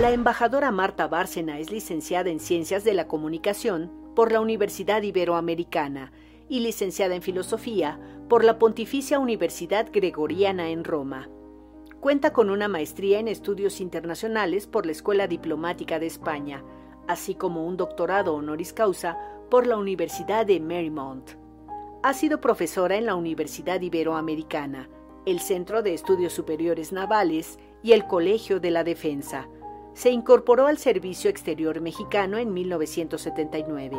La embajadora Marta Bárcena es licenciada en Ciencias de la Comunicación por la Universidad Iberoamericana y licenciada en Filosofía por la Pontificia Universidad Gregoriana en Roma. Cuenta con una maestría en Estudios Internacionales por la Escuela Diplomática de España, así como un doctorado honoris causa por la Universidad de Marymount. Ha sido profesora en la Universidad Iberoamericana, el Centro de Estudios Superiores Navales y el Colegio de la Defensa. Se incorporó al Servicio Exterior Mexicano en 1979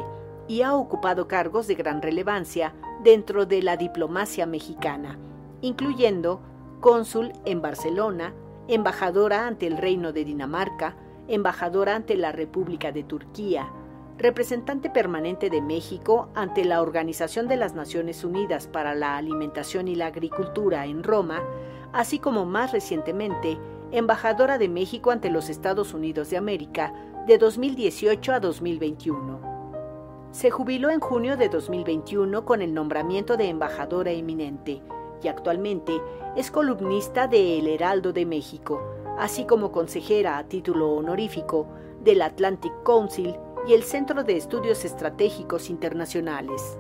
y ha ocupado cargos de gran relevancia dentro de la diplomacia mexicana, incluyendo cónsul en Barcelona, embajadora ante el Reino de Dinamarca, embajadora ante la República de Turquía, representante permanente de México ante la Organización de las Naciones Unidas para la Alimentación y la Agricultura en Roma, así como más recientemente, embajadora de México ante los Estados Unidos de América de 2018 a 2021. Se jubiló en junio de 2021 con el nombramiento de embajadora eminente y actualmente es columnista de El Heraldo de México, así como consejera a título honorífico del Atlantic Council y el Centro de Estudios Estratégicos Internacionales.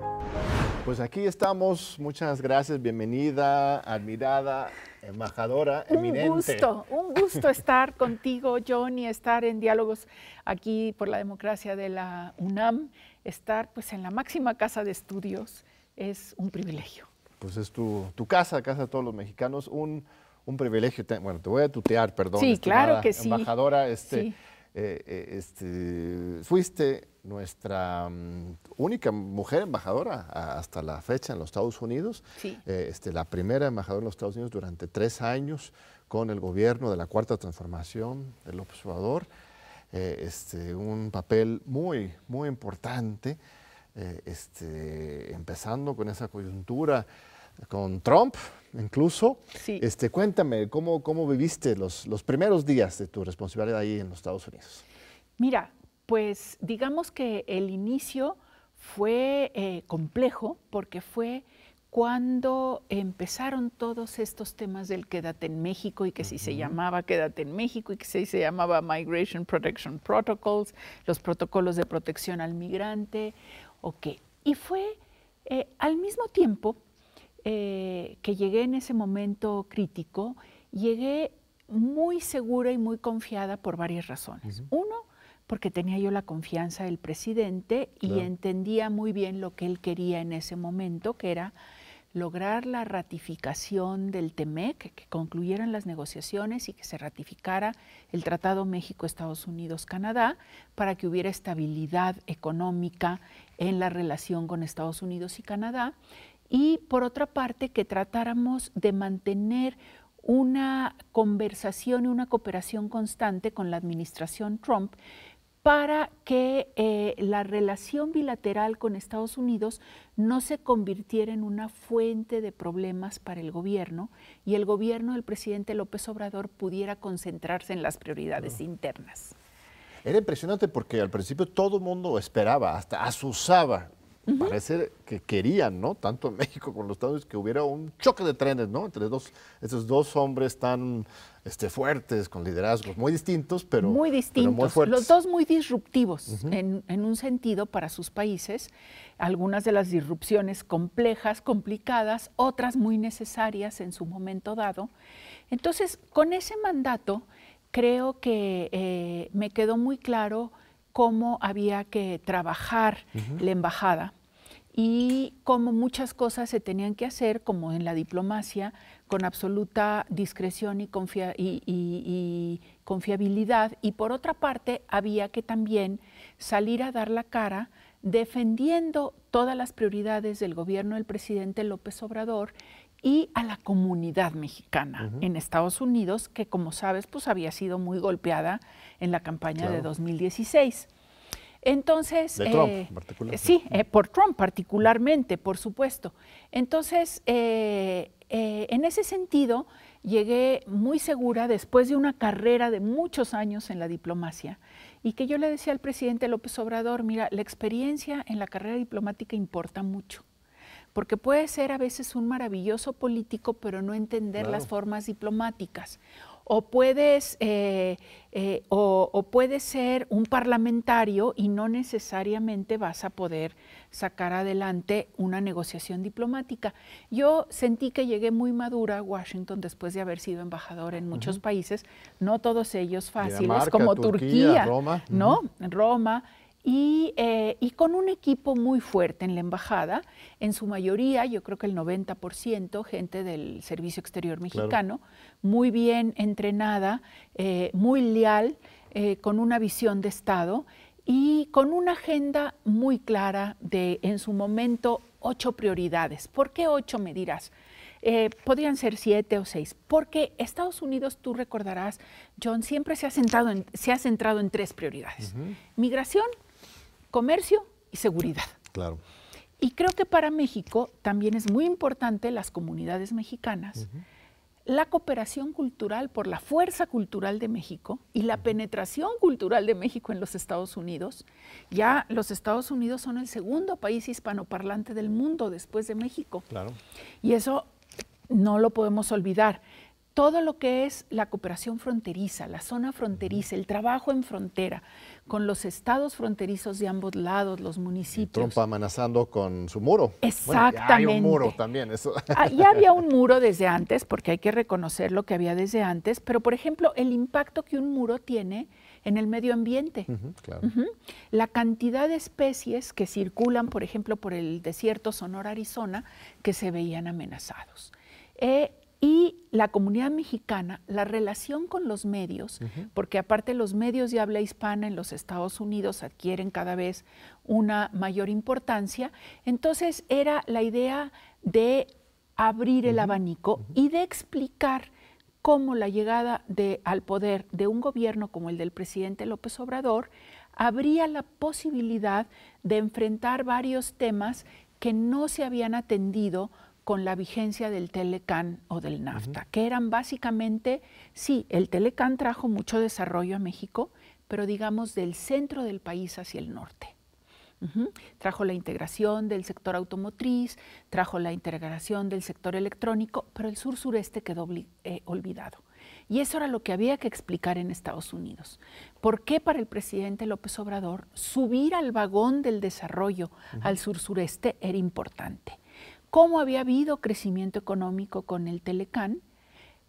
Pues aquí estamos, muchas gracias, bienvenida, admirada, embajadora, eminente. Un gusto, un gusto estar contigo, Johnny, estar en diálogos aquí por la democracia de la UNAM, estar pues en la máxima casa de estudios es un privilegio. Pues es tu, tu casa, casa de todos los mexicanos, un, un privilegio. Bueno, te voy a tutear, perdón. Sí, claro que sí. Embajadora, este, sí. Eh, eh, este, fuiste nuestra um, única mujer embajadora hasta la fecha en los Estados Unidos. Sí. Eh, este, la primera embajadora en los Estados Unidos durante tres años con el gobierno de la Cuarta Transformación de López Obrador. este, un papel muy, muy importante, este, empezando con esa coyuntura con Trump incluso. Sí. Este, cuéntame, ¿cómo, cómo viviste los, los primeros días de tu responsabilidad ahí en los Estados Unidos? Mira, pues digamos que el inicio fue eh, complejo porque fue cuando empezaron todos estos temas del Quédate en México y que si se llamaba Quédate en México y que si se llamaba Migration Protection Protocols, los protocolos de protección al migrante, ok. Y fue eh, al mismo tiempo eh, que llegué en ese momento crítico, llegué muy segura y muy confiada por varias razones. Uno, porque tenía yo la confianza del presidente y entendía muy bien lo que él quería en ese momento, que era lograr la ratificación del TEMEC, que concluyeran las negociaciones y que se ratificara el Tratado México-Estados Unidos-Canadá para que hubiera estabilidad económica en la relación con Estados Unidos y Canadá. Y por otra parte que tratáramos de mantener una conversación y una cooperación constante con la administración Trump para que eh, la relación bilateral con Estados Unidos no se convirtiera en una fuente de problemas para el gobierno y el gobierno del presidente López Obrador pudiera concentrarse en las prioridades internas. Era impresionante porque al principio todo el mundo esperaba, hasta asusaba Parece que querían, ¿no? Tanto en México como en los Estados Unidos, que hubiera un choque de trenes, ¿no? Entre dos, estos dos hombres tan este, fuertes, con liderazgos muy distintos, pero muy distintos. los dos muy disruptivos en, en, un sentido para sus países. Algunas de las disrupciones complejas, complicadas, otras muy necesarias en su momento dado. Entonces, con ese mandato, creo que eh, me quedó muy claro cómo había que trabajar la embajada y cómo muchas cosas se tenían que hacer, como en la diplomacia, con absoluta discreción y, y, confiabilidad. Y por otra parte, había que también salir a dar la cara defendiendo todas las prioridades del gobierno del presidente López Obrador y a la comunidad mexicana en Estados Unidos, que como sabes, pues había sido muy golpeada en la campaña de 2016. Entonces, de Trump, eh, particularmente. sí, eh, por Trump particularmente, por supuesto. Entonces, eh, en ese sentido, llegué muy segura después de una carrera de muchos años en la diplomacia y que yo le decía al presidente López Obrador, mira, la experiencia en la carrera diplomática importa mucho porque puede ser a veces un maravilloso político, pero no entender las formas diplomáticas. o puedes, eh, eh, o, puedes ser un parlamentario y no necesariamente vas a poder sacar adelante una negociación diplomática. Yo sentí que llegué muy madura a Washington después de haber sido embajador en muchos países, no todos ellos fáciles, como Turquía, Roma. ¿no? Roma. Eh, y, con un equipo muy fuerte en la embajada, en su mayoría, yo creo que el 90%, gente del Servicio Exterior Mexicano, muy bien entrenada, eh, muy leal, eh, con una visión de Estado y con una agenda muy clara de, en su momento, ocho prioridades. ¿Por qué ocho, me dirás? podrían ser siete o seis, porque Estados Unidos, tú recordarás, John, siempre se ha, centrado en, se ha centrado en tres prioridades. Migración, comercio y seguridad. Claro. Y creo que para México también es muy importante las comunidades mexicanas, la cooperación cultural por la fuerza cultural de México y la penetración cultural de México en los Estados Unidos. Ya los Estados Unidos son el segundo país hispanoparlante del mundo después de México. Claro. Y eso no lo podemos olvidar todo lo que es la cooperación fronteriza, la zona fronteriza, el trabajo en frontera, con los estados fronterizos de ambos lados, los municipios. Trump amenazando con su muro. Exactamente. ya hay un muro también. Eso. Ah, ya había un muro desde antes, porque hay que reconocer lo que había desde antes, pero por ejemplo, el impacto que un muro tiene en el medio ambiente. La cantidad de especies que circulan, por ejemplo, por el desierto Sonora, Arizona, que se veían amenazados. Eh, y la comunidad mexicana, la relación con los medios, porque aparte los medios de habla hispana en los Estados Unidos adquieren cada vez una mayor importancia, entonces era la idea de abrir el abanico y de explicar cómo la llegada de, al poder de un gobierno como el del presidente López Obrador habría la posibilidad de enfrentar varios temas que no se habían atendido con la vigencia del Telecan o del NAFTA, que eran básicamente, sí, el Telecan trajo mucho desarrollo a México, pero digamos del centro del país hacia el norte. Trajo la integración del sector automotriz, trajo la integración del sector electrónico, pero el sur-sureste quedó eh, olvidado. Y eso era lo que había que explicar en Estados Unidos. ¿Por qué para el presidente López Obrador subir al vagón del desarrollo al sur-sureste era importante? Cómo había habido crecimiento económico con el Telecán,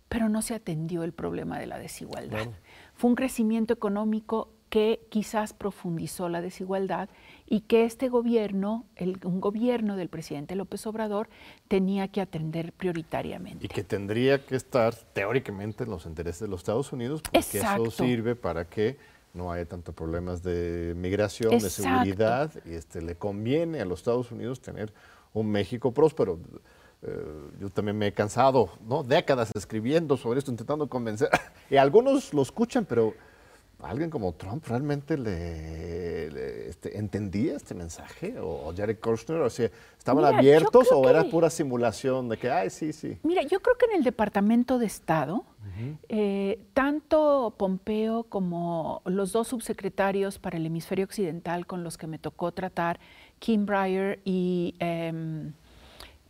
pero no se atendió el problema de la desigualdad. Fue un crecimiento económico que quizás profundizó la desigualdad y que este gobierno, un gobierno del presidente López Obrador, tenía que atender prioritariamente. Y que tendría que estar teóricamente en los intereses de los Estados Unidos, porque eso sirve para que no haya tantos problemas de migración, de seguridad, y este, le conviene a los Estados Unidos tener un México próspero. Eh, yo también me he cansado, ¿no? Décadas escribiendo sobre esto, intentando convencer. y algunos lo escuchan, pero alguien como Trump realmente le, este, entendía este mensaje o, Jared Kushner, o sea, estaban abiertos o era pura simulación de que, ay, sí, sí. Mira, yo creo que en el Departamento de Estado, eh, tanto Pompeo como los dos subsecretarios para el hemisferio occidental con los que me tocó tratar, Kim Breyer y em,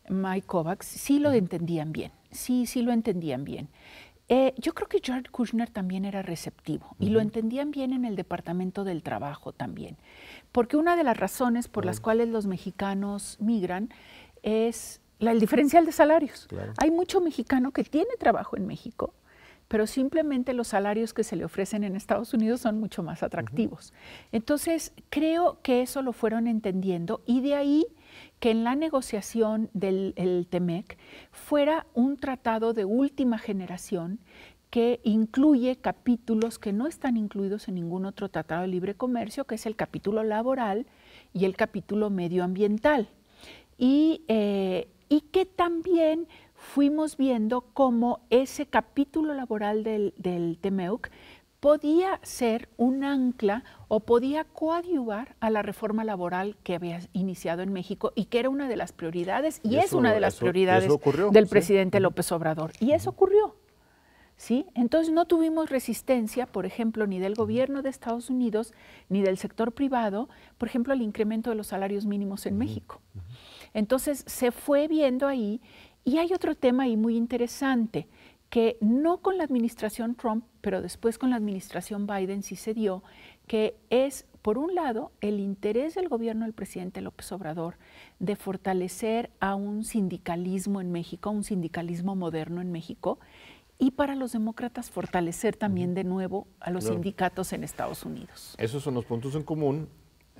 Mike Kovacs, sí lo entendían bien, sí, sí lo entendían bien. Eh, yo creo que George Kushner también era receptivo y lo entendían bien en el Departamento del Trabajo también, porque una de las razones por las cuales los mexicanos migran es el diferencial de salarios. Hay mucho mexicano que tiene trabajo en México, pero simplemente los salarios que se le ofrecen en Estados Unidos son mucho más atractivos. Entonces, creo que eso lo fueron entendiendo y de ahí que en la negociación del TEMEC fuera un tratado de última generación que incluye capítulos que no están incluidos en ningún otro tratado de libre comercio, que es el capítulo laboral y el capítulo medioambiental. Y, eh, y que también fuimos viendo cómo ese capítulo laboral del, del TEMEUC podía ser un ancla o podía coadyuvar a la reforma laboral que había iniciado en México y que era una de las prioridades y, es una de las prioridades del presidente López Obrador. Y eso ocurrió. ¿Sí? Entonces no tuvimos resistencia, por ejemplo, ni del gobierno de Estados Unidos ni del sector privado, por ejemplo, al incremento de los salarios mínimos en México. Entonces se fue viendo ahí y hay otro tema ahí muy interesante, que no con la administración Trump, pero después con la administración Biden sí se dio, que es, por un lado, el interés del gobierno del presidente López Obrador de fortalecer a un sindicalismo en México, un sindicalismo moderno en México, y para los demócratas fortalecer también de nuevo a los sindicatos en Estados Unidos. Esos son los puntos en común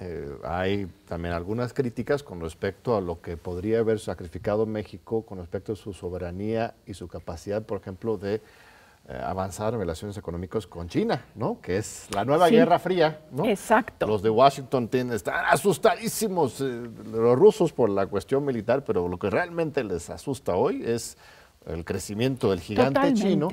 eh, hay también algunas críticas con respecto a lo que podría haber sacrificado México con respecto a su soberanía y su capacidad, por ejemplo, de eh, avanzar en relaciones económicas con China, ¿no? Que es la nueva Guerra Fría, ¿no? Exacto. Los de Washington tienen, están asustadísimos, eh, los rusos por la cuestión militar, pero lo que realmente les asusta hoy es el crecimiento del gigante chino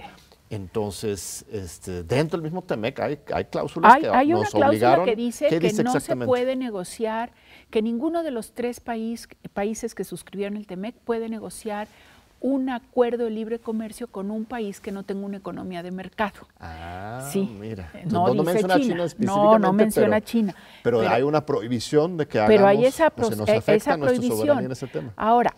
entonces, este, dentro del mismo TEMEC hay, hay cláusulas que hay una cláusula que dice que no se puede negociar, que ninguno de los tres países que suscribieron el TEMEC puede negociar un acuerdo de libre comercio con un país que no tenga una economía de mercado. Ah, sí. mira. No, no menciona China. no, no menciona China. Pero, hay una prohibición de que hagamos, pero hay esa, se nos afecta esa prohibición. En ese tema. Ahora,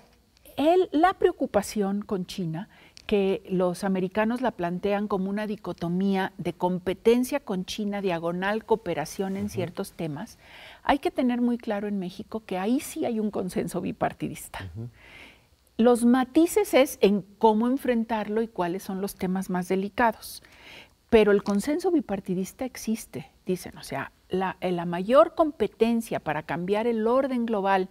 el, la preocupación con China que los americanos la plantean como una dicotomía de competencia con China, diagonal cooperación en ciertos temas, hay que tener muy claro en México que ahí sí hay un consenso bipartidista. Los matices es en cómo enfrentarlo y cuáles son los temas más delicados. Pero el consenso bipartidista existe, dicen, o sea, la, la mayor competencia para cambiar el orden global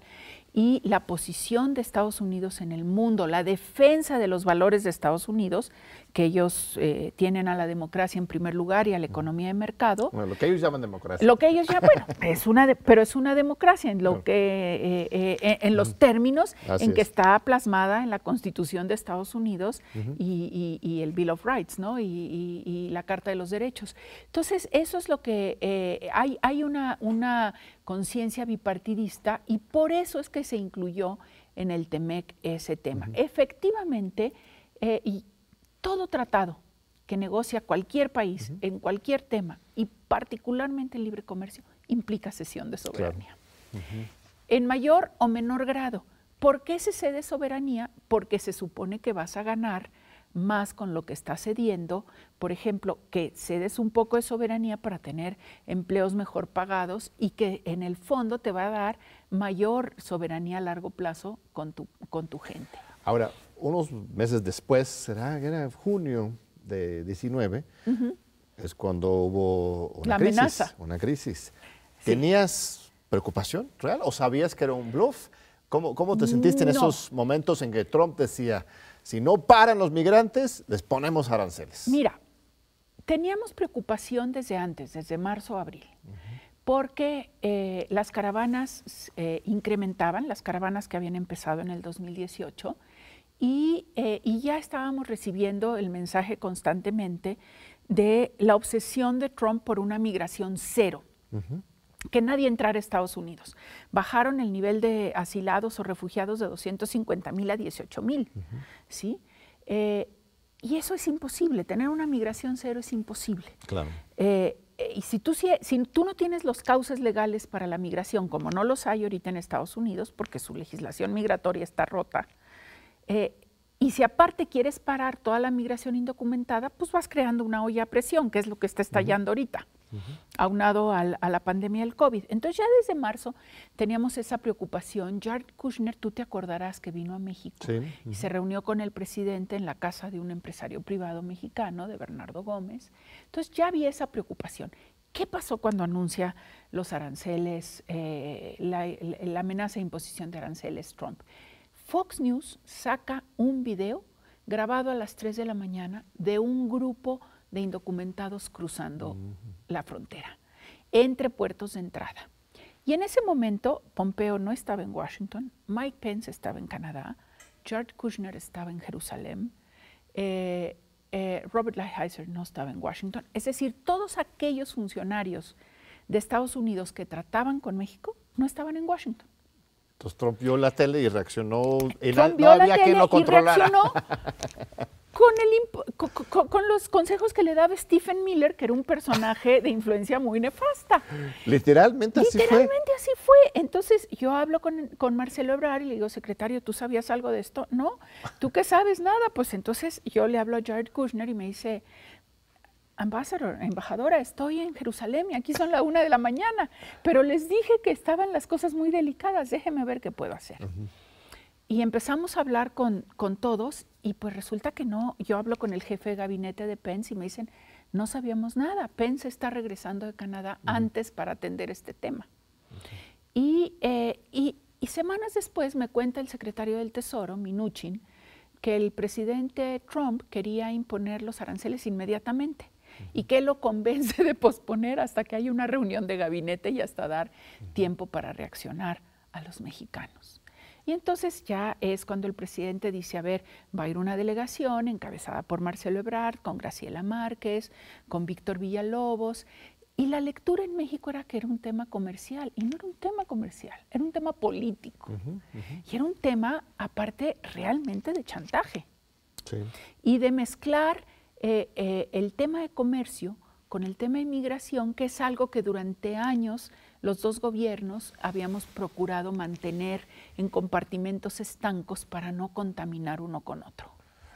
y la posición de Estados Unidos en el mundo, la defensa de los valores de Estados Unidos, que ellos eh, tienen a la democracia en primer lugar y a la economía de mercado. Bueno, lo que ellos llaman democracia. Lo que ellos llaman, bueno, es una pero es una democracia en lo que eh, eh, en los términos en que está plasmada en la Constitución de Estados Unidos y, el Bill of Rights, ¿no? Y, la Carta de los Derechos. Entonces, eso es lo que hay, hay una, una conciencia bipartidista y por eso es que se incluyó en el TEMEC ese tema. Efectivamente, y todo tratado que negocia cualquier país en cualquier tema y particularmente el libre comercio implica cesión de soberanía. En mayor o menor grado. ¿Por qué se cede soberanía? Porque se supone que vas a ganar más con lo que estás cediendo, por ejemplo, que cedes un poco de soberanía para tener empleos mejor pagados y que en el fondo te va a dar mayor soberanía a largo plazo con tu, con tu gente. Ahora, unos meses después, será era junio de 19, es cuando hubo una crisis. Amenaza. Una crisis. ¿Tenías preocupación real o sabías que era un bluff? ¿Cómo, cómo te sentiste en esos momentos en que Trump decía, si no paran los migrantes, les ponemos aranceles? Mira, teníamos preocupación desde antes, desde marzo a abril. porque eh, las caravanas eh, incrementaban, las caravanas que habían empezado en el 2018, eh, y, ya estábamos recibiendo el mensaje constantemente de la obsesión de Trump por una migración cero. que nadie entrara a Estados Unidos. Bajaron el nivel de asilados o refugiados de 250 mil a 18 mil. ¿sí? Eh, y eso es imposible, tener una migración cero es imposible. Claro. Eh, y si tú, si, si tú no tienes los cauces legales para la migración, como no los hay ahorita en Estados Unidos, porque su legislación migratoria está rota, eh, y si aparte quieres parar toda la migración indocumentada, pues vas creando una olla a presión, que es lo que está estallando ahorita, aunado a la pandemia del COVID. Entonces ya desde marzo teníamos esa preocupación. Jared Kushner, tú te acordarás que vino a México y se reunió con el presidente en la casa de un empresario privado mexicano, de Bernardo Gómez. Entonces ya había esa preocupación. ¿Qué pasó cuando anuncia los aranceles, eh, la amenaza de imposición de aranceles Trump? Fox News saca un video grabado a las 3 de la mañana de un grupo de indocumentados cruzando la frontera entre puertos de entrada. Y en ese momento Pompeo no estaba en Washington, Mike Pence estaba en Canadá, George Kushner estaba en Jerusalén, eh, eh, Robert Lighthizer no estaba en Washington. Es decir, todos aquellos funcionarios de Estados Unidos que trataban con México no estaban en Washington. Entonces Trump vio la tele y reaccionó. Y Trump no, había quien lo controlara. con, el, con, los consejos que le daba Stephen Miller, que era un personaje de influencia muy nefasta. Literalmente así fue. Literalmente así fue. Entonces yo hablo con, con Marcelo Ebrard y le digo, secretario, ¿tú sabías algo de esto? No. ¿Tú qué sabes? Nada. Pues entonces yo le hablo a Jared Kushner y me dice, Ambassador, embajadora, estoy en Jerusalén y aquí son la una de la mañana, pero les dije que estaban las cosas muy delicadas, déjeme ver qué puedo hacer. Y empezamos a hablar con, con, todos y pues resulta que no, yo hablo con el jefe de gabinete de Pence y me dicen, no sabíamos nada, Pence está regresando de Canadá antes para atender este tema. y, eh, y, y, semanas después me cuenta el secretario del Tesoro, Minuchin, que el presidente Trump quería imponer los aranceles inmediatamente y que lo convence de posponer hasta que haya una reunión de gabinete y hasta dar tiempo para reaccionar a los mexicanos. Y entonces ya es cuando el presidente dice, a ver, va a ir una delegación encabezada por Marcelo Ebrard, con Graciela Márquez, con Víctor Villalobos, y la lectura en México era que era un tema comercial, y no era un tema comercial, era un tema político. Y era un tema, aparte, realmente de chantaje. Y de mezclar eh, eh, el tema de comercio con el tema de inmigración, que es algo que durante años los dos gobiernos habíamos procurado mantener en compartimentos estancos para no contaminar uno con otro.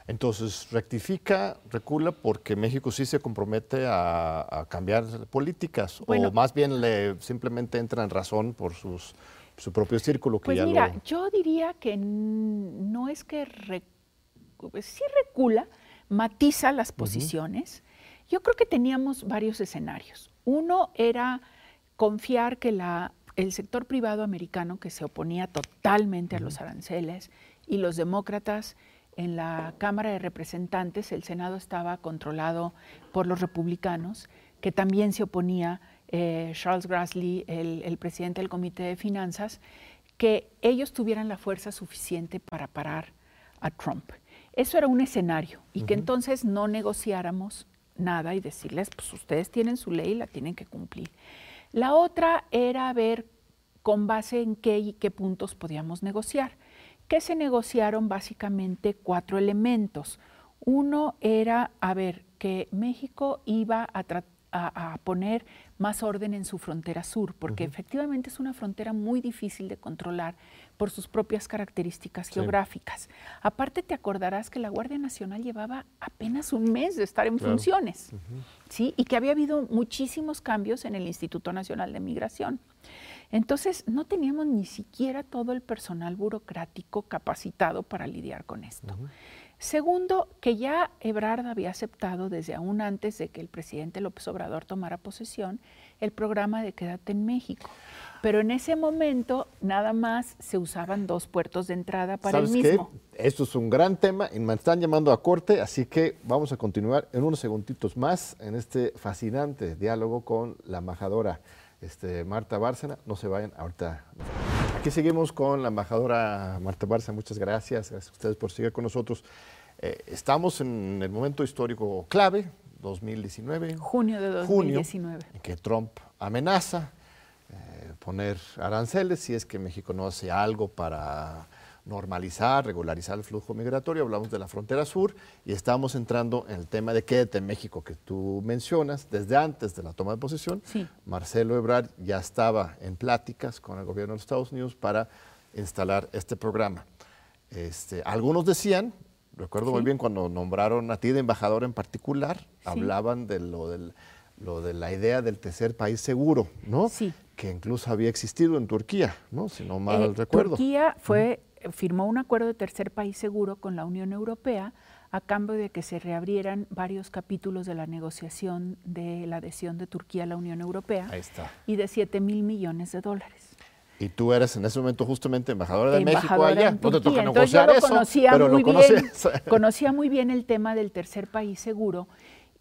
Entonces, rectifica, recula, porque México sí se compromete a, cambiar políticas, o más bien le simplemente entra en razón por sus, su propio círculo. Que pues mira, yo diría que no es que sí recula, matiza las posiciones. Yo creo que teníamos varios escenarios. Uno era confiar que la, el sector privado americano, que se oponía totalmente a los aranceles, y los demócratas en la Cámara de Representantes, el Senado estaba controlado por los republicanos, que también se oponía eh, Charles Grassley, el, el presidente del Comité de Finanzas, que ellos tuvieran la fuerza suficiente para parar a Trump. Eso era un escenario y que entonces no negociáramos nada y decirles, pues ustedes tienen su ley y la tienen que cumplir. La otra era ver con base en qué y qué puntos podíamos negociar, que se negociaron básicamente cuatro elementos. Uno era, a ver, que México iba a, a poner más orden en su frontera sur, porque efectivamente es una frontera muy difícil de controlar por sus propias características geográficas. Aparte, te acordarás que la Guardia Nacional llevaba apenas un mes de estar en funciones, ¿sí? Y que había habido muchísimos cambios en el Instituto Nacional de Migración. Entonces, no teníamos ni siquiera todo el personal burocrático capacitado para lidiar con esto. Segundo, que ya Ebrard había aceptado desde aún antes de que el presidente López Obrador tomara posesión el programa de Quédate en México. Pero en ese momento nada más se usaban dos puertos de entrada para el mismo. Qué? Esto es un gran tema y me están llamando a corte, así que vamos a continuar en unos segunditos más en este fascinante diálogo con la embajadora este, Marta Bárcena. No se vayan, ahorita. Aquí seguimos con la embajadora Marta Bárcena. Muchas gracias, gracias a ustedes por seguir con nosotros. Eh, estamos en el momento histórico clave, 2019. Junio de 2019. en que Trump amenaza eh, poner aranceles si es que México no hace algo para normalizar, regularizar el flujo migratorio. Hablamos de la frontera sur y estamos entrando en el tema de quédate en México que tú mencionas. Desde antes de la toma de posesión, Marcelo Ebrard ya estaba en pláticas con el gobierno de los Estados Unidos para instalar este programa. Este, algunos decían, recuerdo muy bien cuando nombraron a ti de embajador en particular, hablaban de lo, del, lo de la idea del tercer país seguro, ¿no? Sí. Que incluso había existido en Turquía, ¿no? Si no mal eh, recuerdo. Turquía fue, firmó un acuerdo de tercer país seguro con la Unión Europea a cambio de que se reabrieran varios capítulos de la negociación de la adhesión de Turquía a la Unión Europea. Ahí está. Y de 7 mil millones de dólares. Y tú eres en ese momento justamente embajadora de México allá. No te toca negociar eso, conocía pero muy bien, conocía muy bien el tema del tercer país seguro.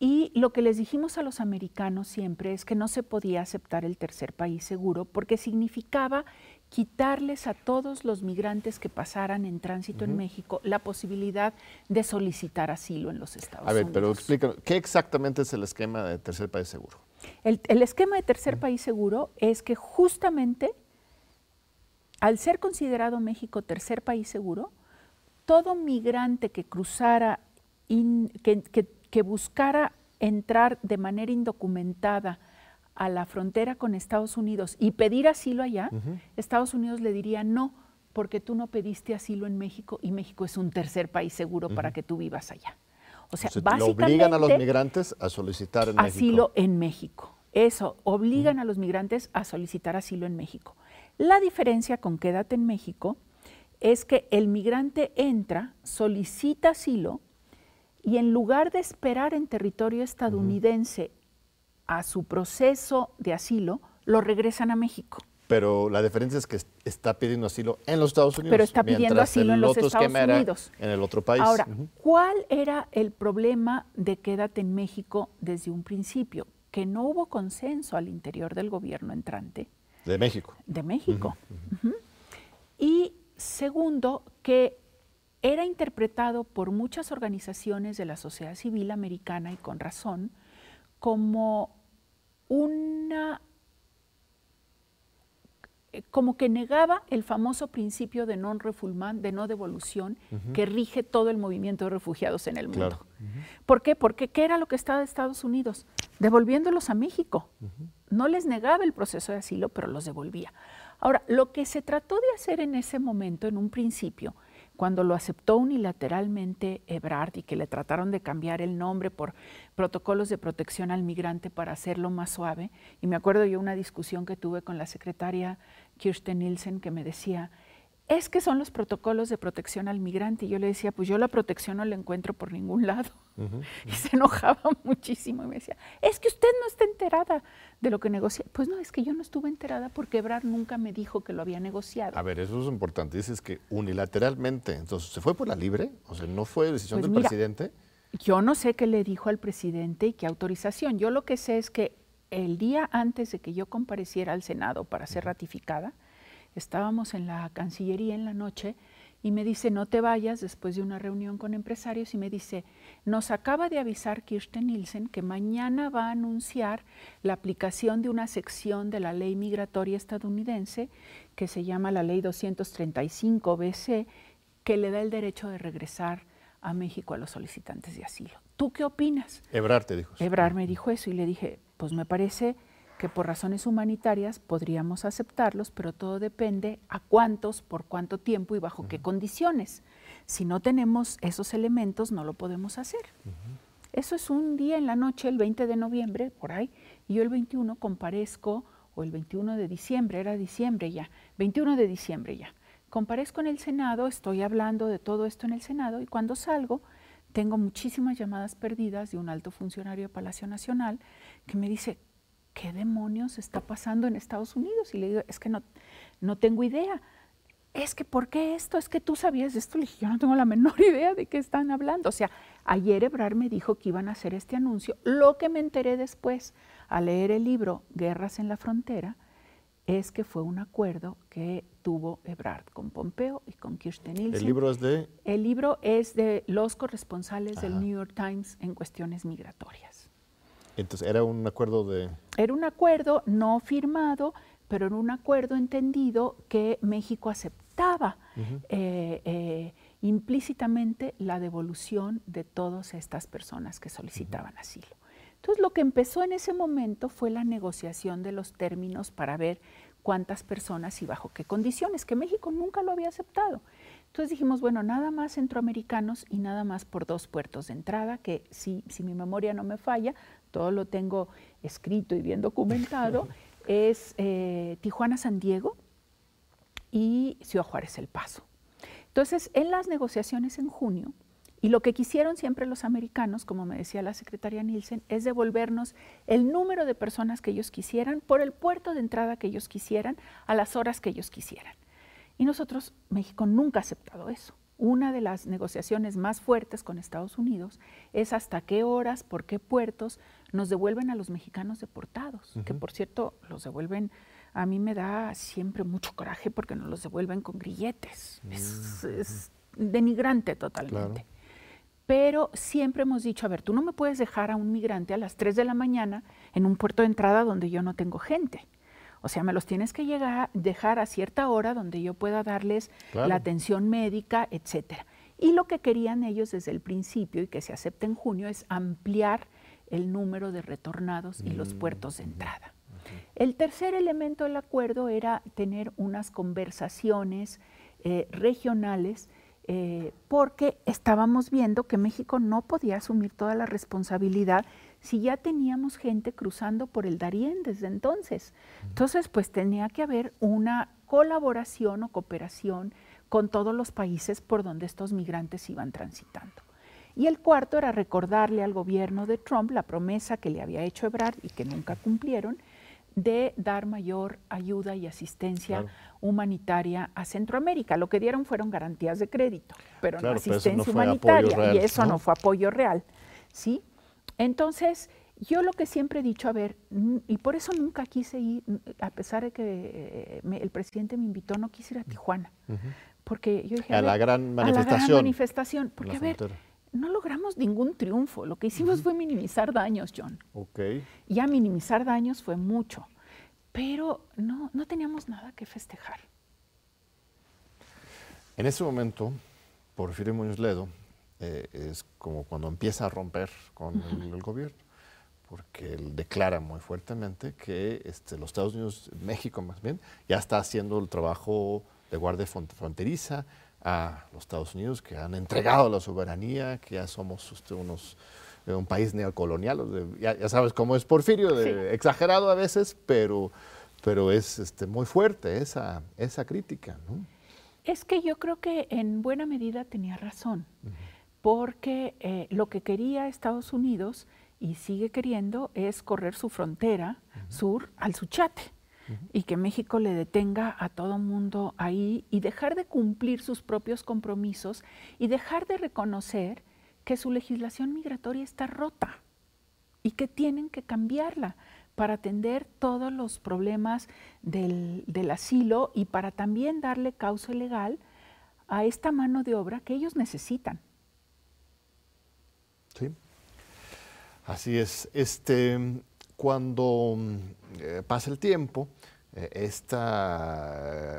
Y lo que les dijimos a los americanos siempre es que no se podía aceptar el tercer país seguro porque significaba quitarles a todos los migrantes que pasaran en tránsito en México la posibilidad de solicitar asilo en los Estados Unidos. A ver, pero explícanos, ¿qué exactamente es el esquema de tercer país seguro? El, esquema de tercer país seguro es que justamente al ser considerado México tercer país seguro, todo migrante que cruzara que, buscara entrar de manera indocumentada a la frontera con Estados Unidos y pedir asilo allá, Estados Unidos le diría no, porque tú no pediste asilo en México y México es un tercer país seguro para que tú vivas allá. O sea, básicamente, obligan a los migrantes a solicitar en asilo en México. Eso, obligan a los migrantes a solicitar asilo en México. La diferencia con Quédate en México es que el migrante entra, solicita asilo y en lugar de esperar en territorio estadounidense a su proceso de asilo, lo regresan a México. Pero la diferencia es que está pidiendo asilo en los Estados Unidos. Pero está pidiendo asilo en los Estados Unidos. En el otro país. Ahora, ¿cuál era el problema de Quédate en México desde un principio? Que no hubo consenso al interior del gobierno entrante. De México. De México. Y segundo, que era interpretado por muchas organizaciones de la sociedad civil americana y con razón como una eh, como que negaba el famoso principio de non-refoulement, de no devolución, que rige todo el movimiento de refugiados en el mundo. ¿Por qué? Porque ¿qué era lo que estaba de Estados Unidos? Devolviéndolos a México. No les negaba el proceso de asilo, pero los devolvía. Ahora, lo que se trató de hacer en ese momento, en un principio, cuando lo aceptó unilateralmente Ebrard y que le trataron de cambiar el nombre por protocolos de protección al migrante para hacerlo más suave, y me acuerdo yo una discusión que tuve con la secretaria Kirsten Nielsen que me decía, es que son los protocolos de protección al migrante. Y yo le decía, pues yo la protección no la encuentro por ningún lado. Y se enojaba muchísimo y me decía, es que usted no está enterada de lo que negocia. Pues no, es que yo no estuve enterada porque Ebrard nunca me dijo que lo había negociado. A ver, eso es importante. Dices que unilateralmente, entonces, ¿se fue por la libre? O sea, ¿no fue decisión pues del presidente? Yo no sé qué le dijo al presidente y qué autorización. Yo lo que sé es que el día antes de que yo compareciera al Senado para ser ratificada, estábamos en la Cancillería en la noche y me dice, no te vayas después de una reunión con empresarios y me dice, nos acaba de avisar Kirsten Nielsen que mañana va a anunciar la aplicación de una sección de la ley migratoria estadounidense que se llama la ley 235 BC, que le da el derecho de regresar a México a los solicitantes de asilo. ¿Tú qué opinas? Ebrar te dijo. Ebrar me dijo eso y le dije, pues me parece que por razones humanitarias podríamos aceptarlos, pero todo depende a cuántos, por cuánto tiempo y bajo qué condiciones. Si no tenemos esos elementos, no lo podemos hacer. Eso es un día en la noche, el 20 de noviembre, por ahí, y yo el 21 comparezco, o el 21 de diciembre, era diciembre ya, 21 de diciembre ya. Comparezco en el Senado, estoy hablando de todo esto en el Senado, y cuando salgo, tengo muchísimas llamadas perdidas de un alto funcionario de Palacio Nacional que me dice, ¿qué demonios está pasando en Estados Unidos? Y le digo, es que no, no tengo idea. Es que, ¿por qué esto? Es que tú sabías esto. Le dije, yo no tengo la menor idea de qué están hablando. O sea, ayer Ebrar me dijo que iban a hacer este anuncio. Lo que me enteré después, al leer el libro Guerras en la Frontera, es que fue un acuerdo que tuvo Ebrard con Pompeo y con Kirsten Nielsen. ¿El libro es de? El libro es de los corresponsales del New York Times en cuestiones migratorias. Entonces, ¿era un acuerdo de...? Era un acuerdo no firmado, pero era un acuerdo entendido que México aceptaba eh, eh, implícitamente la devolución de todas estas personas que solicitaban asilo. Entonces, lo que empezó en ese momento fue la negociación de los términos para ver cuántas personas y bajo qué condiciones, que México nunca lo había aceptado. Entonces dijimos, bueno, nada más centroamericanos y nada más por dos puertos de entrada, que si, si mi memoria no me falla, todo lo tengo escrito y bien documentado, es eh, Tijuana-San Diego y Ciudad Juárez El Paso. Entonces, en las negociaciones en junio, y lo que quisieron siempre los americanos, como me decía la secretaria Nielsen, es devolvernos el número de personas que ellos quisieran por el puerto de entrada que ellos quisieran, a las horas que ellos quisieran. Y nosotros, México nunca ha aceptado eso una de las negociaciones más fuertes con Estados Unidos es hasta qué horas, por qué puertos nos devuelven a los mexicanos deportados, que por cierto los devuelven, a mí me da siempre mucho coraje porque nos los devuelven con grilletes, es, mm, denigrante totalmente. Pero siempre hemos dicho, a ver, tú no me puedes dejar a un migrante a las 3 de la mañana en un puerto de entrada donde yo no tengo gente. O sea, me los tienes que llegar, dejar a cierta hora donde yo pueda darles la atención médica, etcétera. Y lo que querían ellos desde el principio y que se acepta en junio es ampliar el número de retornados y los puertos de entrada. El tercer elemento del acuerdo era tener unas conversaciones eh, regionales eh, porque estábamos viendo que México no podía asumir toda la responsabilidad si ya teníamos gente cruzando por el Darién desde entonces. Entonces, pues tenía que haber una colaboración o cooperación con todos los países por donde estos migrantes iban transitando. Y el cuarto era recordarle al gobierno de Trump la promesa que le había hecho Ebrard y que nunca cumplieron, de dar mayor ayuda y asistencia humanitaria a Centroamérica. Lo que dieron fueron garantías de crédito, pero no asistencia humanitaria y eso ¿no? fue apoyo real. ¿sí? Entonces, yo lo que siempre he dicho, a ver, y por eso nunca quise ir, a pesar de que eh, el presidente me invitó, no quise ir a Tijuana, porque yo dije, a, la gran manifestación. A la gran manifestación, porque a ver, no logramos ningún triunfo. Lo que hicimos fue minimizar daños, John. Ok. Ya minimizar daños fue mucho, pero no, no teníamos nada que festejar. En ese momento, Porfirio Muñoz Ledo eh, es como cuando empieza a romper con el, gobierno, porque él declara muy fuertemente que este, los Estados Unidos, México más bien, ya está haciendo el trabajo de guardia fronteriza, a los Estados Unidos, que han entregado la soberanía, que ya somos este, unos, eh, un país neocolonial. Ya, sabes cómo es Porfirio, exagerado a veces, pero, pero es este, muy fuerte esa, esa crítica. Es que yo creo que en buena medida tenía razón, porque eh, lo que quería Estados Unidos y sigue queriendo es correr su frontera sur al Suchate y que México le detenga a todo mundo ahí y dejar de cumplir sus propios compromisos y dejar de reconocer que su legislación migratoria está rota y que tienen que cambiarla para atender todos los problemas del, del asilo y para también darle causa legal a esta mano de obra que ellos necesitan. Sí, así es. Este, cuando eh, pasa el tiempo, este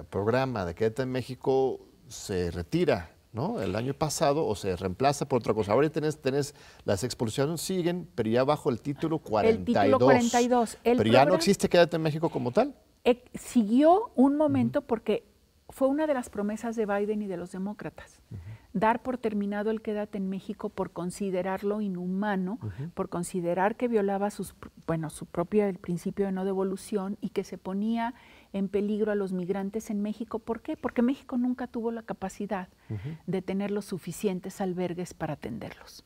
programa de Quédate en México se retira ¿no? el año pasado o se reemplaza por otra cosa. Ahora tenés, tenés las expulsiones siguen, pero ya bajo el título 42. El título 42. pero ya no existe Quédate en México como tal. siguió un momento porque fue una de las promesas de Biden y de los demócratas dar por terminado el quédate en México por considerarlo inhumano, por considerar que violaba sus, bueno, su propio el principio de no devolución y que se ponía en peligro a los migrantes en México. ¿Por qué? Porque México nunca tuvo la capacidad de tener los suficientes albergues para atenderlos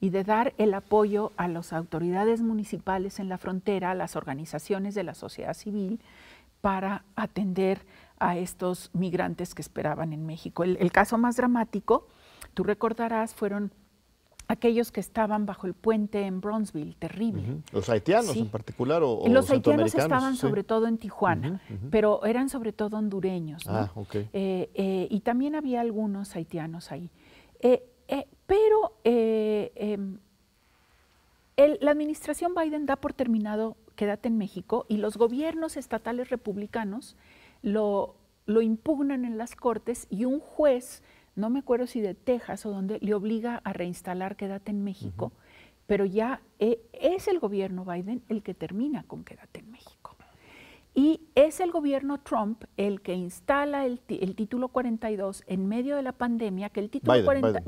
y de dar el apoyo a las autoridades municipales en la frontera, a las organizaciones de la sociedad civil, para atender a estos migrantes que esperaban en México. El, caso más dramático, tú recordarás, fueron aquellos que estaban bajo el puente en Bronzeville, terrible. Los haitianos en particular o, Los haitianos estaban sobre todo en Tijuana, pero eran sobre todo hondureños. Ah, eh, eh, y también había algunos haitianos ahí. Eh, pero em, la administración Biden da por terminado Quédate en México y los gobiernos estatales republicanos lo, lo impugnan en las cortes y un juez, no me acuerdo si de Texas o donde, le obliga a reinstalar Quédate en México, pero ya eh, es el gobierno Biden el que termina con Quédate en México. Y es el gobierno Trump el que instala el, título 42 en medio de la pandemia, que el título 42...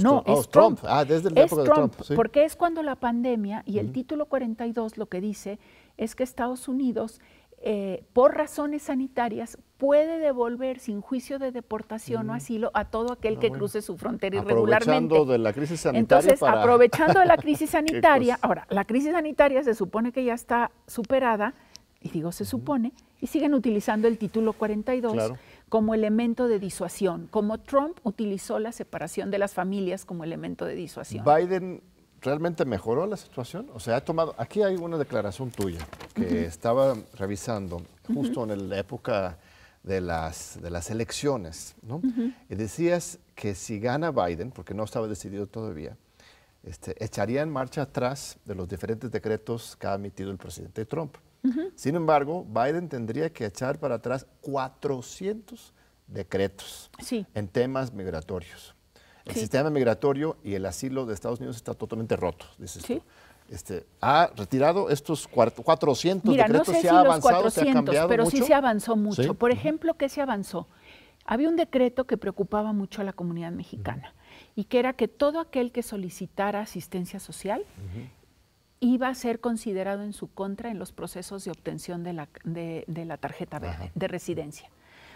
no, es Trump. Ah, desde la época de Trump. Porque es cuando la pandemia y el título 42 lo que dice es que Estados Unidos eh, por razones sanitarias puede devolver sin juicio de deportación o asilo a todo aquel ah, que cruce su frontera irregularmente. Aprovechando de la crisis sanitaria. Entonces, aprovechando de la crisis sanitaria, ahora, la crisis sanitaria se supone que ya está superada, y digo se supone, y siguen utilizando el título 42 como elemento de disuasión, como Trump utilizó la separación de las familias como elemento de disuasión. Biden realmente mejoró la situación? O sea, ha tomado, aquí hay una declaración tuya que estaba revisando justo en la época de las, de las elecciones, ¿no? Y decías que si gana Biden, porque no estaba decidido todavía, este, echaría en marcha atrás de los diferentes decretos que ha emitido el presidente Trump. Sin embargo, Biden tendría que echar para atrás 400 decretos en temas migratorios. El sistema migratorio y el asilo de Estados Unidos está totalmente roto, dices tú. Este, ha retirado estos 400 Mira, decretos, no sé se si ha avanzado, 400, se ha cambiado pero mucho? sí se avanzó mucho. ¿Sí? Por ejemplo, ¿qué se avanzó? Había un decreto que preocupaba mucho a la comunidad mexicana y que era que todo aquel que solicitara asistencia social iba a ser considerado en su contra en los procesos de obtención de la, de, de la tarjeta verde de residencia.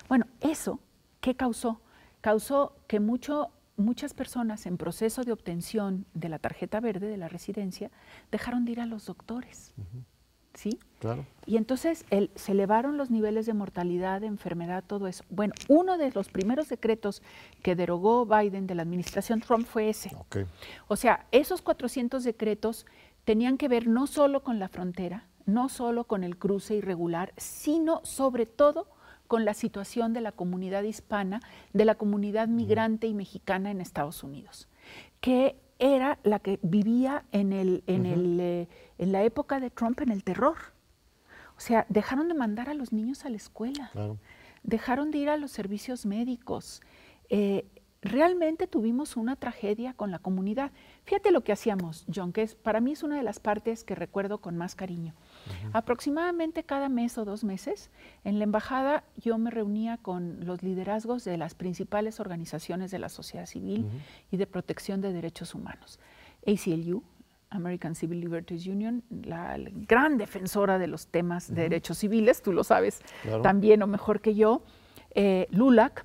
Bueno, eso, ¿qué causó? Causó que mucho, muchas personas en proceso de obtención de la tarjeta verde de la residencia dejaron de ir a los doctores. ¿Sí? Claro. Y entonces el- se elevaron los niveles de mortalidad, de enfermedad, todo eso. Bueno, uno de los primeros decretos que derogó Biden de la administración Trump fue ese. O sea, esos 400 decretos tenían que ver no solo con la frontera, no solo con el cruce irregular, sino sobre todo con la situación de la comunidad hispana, de la comunidad migrante y mexicana en Estados Unidos, que era la que vivía en, el, en, el, eh, en la época de Trump en el terror. O sea, dejaron de mandar a los niños a la escuela Claro. dejaron de ir a los servicios médicos. Eh, realmente tuvimos una tragedia con la comunidad. Fíjate lo que hacíamos, John, que es, para mí es una de las partes que recuerdo con más cariño. Aproximadamente cada mes o dos meses, en la embajada yo me reunía con los liderazgos de las principales organizaciones de la sociedad civil y de protección de derechos humanos. ACLU, American Civil Liberties Union, la, la gran defensora de los temas de derechos civiles, tú lo sabes Claro. también o mejor que yo, eh, LULAC,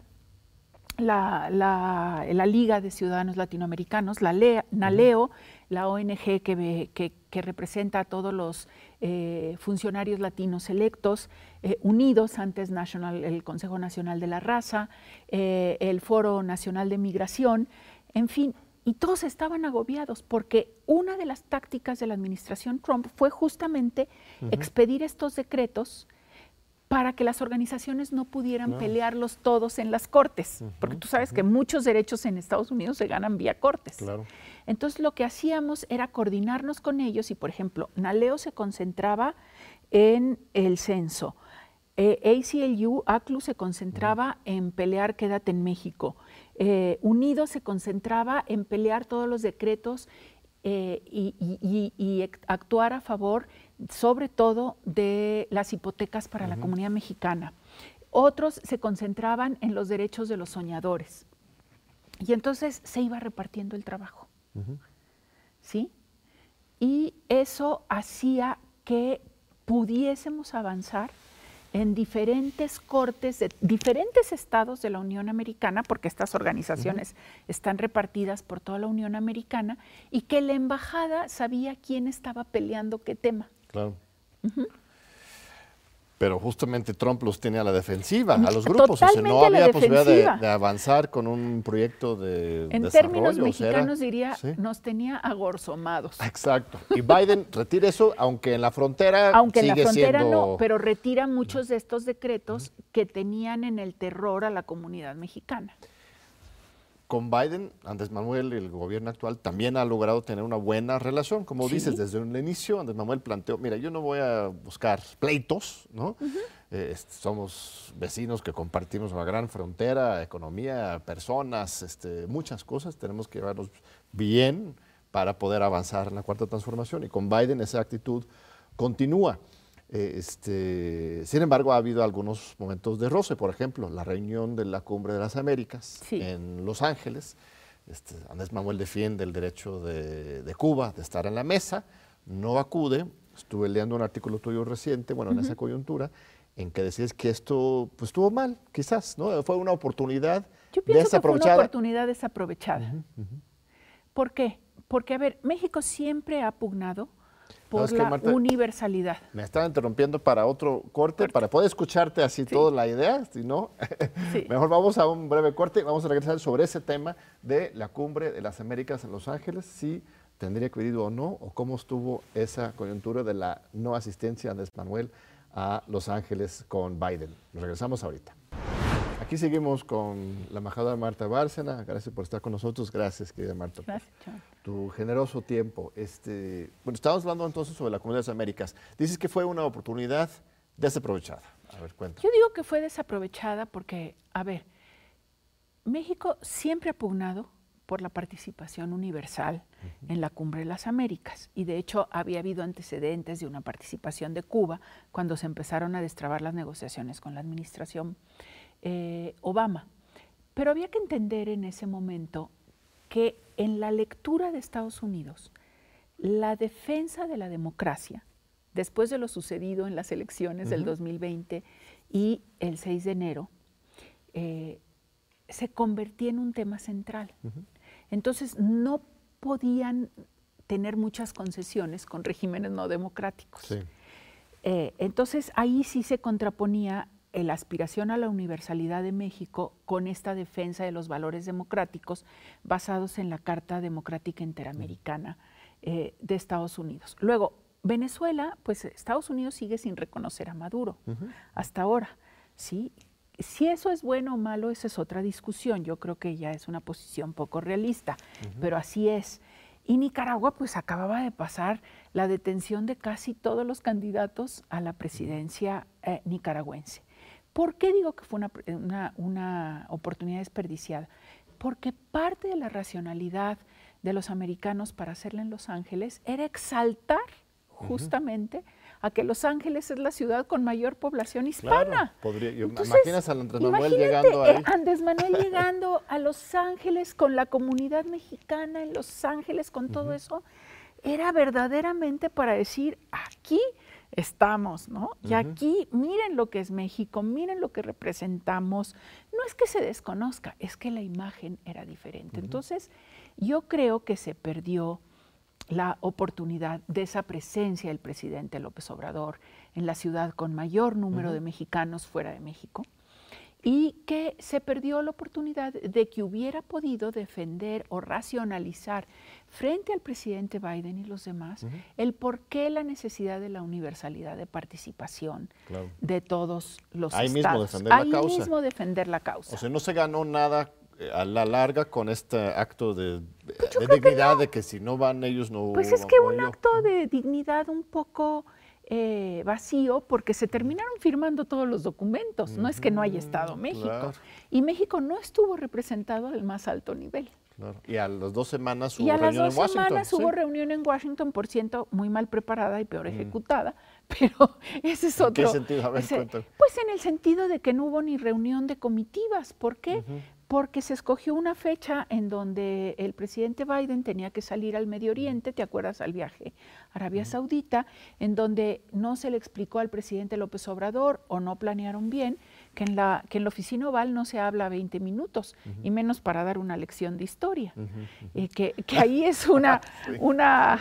la, la- la Liga de Ciudadanos Latinoamericanos, la LEA, NALEO, la ONG que, que- que representa a todos los eh, funcionarios latinos electos, eh, unidos, antes National, el Consejo Nacional de la Raza, eh, el Foro Nacional de Migración, en fin, y todos estaban agobiados porque una de las tácticas de la administración Trump fue justamente expedir estos decretos para que las organizaciones no pudieran pelearlos todos en las cortes, porque tú sabes que muchos derechos en Estados Unidos se ganan vía cortes. Claro. Entonces lo que hacíamos era coordinarnos con ellos y, por ejemplo, Naleo se concentraba en el censo, eh, ACLU, ACLU se concentraba en pelear Quédate en México, eh, Unido se concentraba en pelear todos los decretos eh, y, y- y- y actuar a favor, sobre todo, de las hipotecas para la comunidad mexicana. Otros se concentraban en los derechos de los soñadores. Y entonces se iba repartiendo el trabajo. ¿Sí? Y eso hacía que pudiésemos avanzar en diferentes cortes de diferentes estados de la Unión Americana, porque estas organizaciones están repartidas por toda la Unión Americana, y que la embajada sabía quién estaba peleando qué tema. Claro. Pero justamente Trump los tiene a la defensiva, a los grupos. O sea, Totalmente no había posibilidad de, avanzar con un proyecto de En desarrollo. términos o sea, era- mexicanos diría, Sí. nos tenía agorzomados. Exacto. Y Biden retira eso, aunque en la frontera Aunque en la frontera siendo... no, pero retira muchos de estos decretos que tenían en el terror a la comunidad mexicana. Con Biden, Andrés Manuel y el gobierno actual también ha logrado tener una buena relación. Como Sí. dices, desde un inicio Andrés Manuel planteó, mira, yo no voy a buscar pleitos, ¿no? Eh, somos vecinos que compartimos una gran frontera, economía, personas, este, muchas cosas. Tenemos que llevarnos bien para poder avanzar en la cuarta transformación. Y con Biden esa actitud continúa. Eh, Este, sin embargo, ha habido algunos momentos de roce, por ejemplo, la reunión de la Cumbre de las Américas Sí. en Los Ángeles. Este, Andrés Manuel defiende el derecho de, de Cuba de estar en la mesa, no acude. Estuve leyendo un artículo tuyo reciente, bueno, en esa coyuntura, en que decías que esto pues, estuvo mal, quizás, ¿no? Fue una oportunidad Yo pienso que fue una desaprovechada. oportunidad desaprovechada. ¿Por qué? Porque, a ver, México siempre ha pugnado por la Marta, universalidad. Me estaba interrumpiendo para otro corte, para poder escucharte así toda la idea, si no, Sí. mejor vamos a un breve corte y vamos a regresar sobre ese tema de la cumbre de las Américas en Los Ángeles, si tendría que ido o no, o cómo estuvo esa coyuntura de la no asistencia de Manuel a Los Ángeles con Biden. Nos regresamos ahorita. Aquí seguimos con la embajadora Marta Bárcena. Gracias por estar con nosotros. Gracias, querida Marta. Gracias, John. tu generoso tiempo. Este, bueno, estamos hablando entonces sobre la Comunidad de las Américas. Dices que fue una oportunidad desaprovechada. A ver, cuenta. Yo digo que fue desaprovechada porque, a ver, México siempre ha pugnado por la participación universal en la Cumbre de las Américas. Y de hecho había habido antecedentes de una participación de Cuba cuando se empezaron a destrabar las negociaciones con la administración eh, Obama. Pero había que entender en ese momento que en la lectura de Estados Unidos, la defensa de la democracia, después de lo sucedido en las elecciones del 2020 y el 6 de enero, eh, se convertía en un tema central. Entonces no podían tener muchas concesiones con regímenes no democráticos. Eh, entonces ahí sí se contraponía la aspiración a la universalidad de México con esta defensa de los valores democráticos basados en la Carta Democrática Interamericana eh, de Estados Unidos. Luego, Venezuela, pues Estados Unidos sigue sin reconocer a Maduro hasta ahora, ¿sí? Si eso es bueno o malo, esa es otra discusión. Yo creo que ya es una posición poco realista, pero así es. Y Nicaragua, pues acababa de pasar la detención de casi todos los candidatos a la presidencia eh, nicaragüense. ¿Por qué digo que fue una, una, oportunidad desperdiciada? Porque parte de la racionalidad de los americanos para hacerla en Los Ángeles era exaltar justamente a que Los Ángeles es la ciudad con mayor población hispana. podría, imaginas a Andrés Manuel llegando ahí. Eh, Andrés Manuel llegando a Los Ángeles con la comunidad mexicana en Los Ángeles, con todo eso, era verdaderamente para decir, aquí estamos, ¿no? Y aquí miren lo que es México, miren lo que representamos. No es que se desconozca, es que la imagen era diferente. Entonces, yo creo que se perdió la oportunidad de esa presencia del presidente López Obrador en la ciudad con mayor número de mexicanos fuera de México y que se perdió la oportunidad de que hubiera podido defender o racionalizar frente al presidente Biden y los demás el por qué la necesidad de la universalidad de participación de todos los Ahí estados. Mismo defender Ahí la causa. mismo defender la causa. O sea, no se ganó nada eh, a la larga con este acto de, pues dignidad de que si no van ellos no Pues es que un acto de dignidad un poco eh, vacío porque se terminaron firmando todos los documentos. No es que no haya estado México. Y México no estuvo representado al más alto nivel. Y a las dos semanas hubo reunión en Washington. a las dos semanas hubo reunión en Washington, por ciento muy mal preparada y peor ejecutada, pero ese es otro. ¿En qué sentido? A ver, pues en el sentido de que no hubo ni reunión de comitivas. ¿Por qué? porque se escogió una fecha en donde el presidente Biden tenía que salir al Medio Oriente, ¿te acuerdas al viaje Arabia Saudita? En donde no se le explicó al presidente López Obrador o no planearon bien que en la, que en la oficina oval no se habla 20 minutos, y menos para dar una lección de historia. y que, ahí es una, una,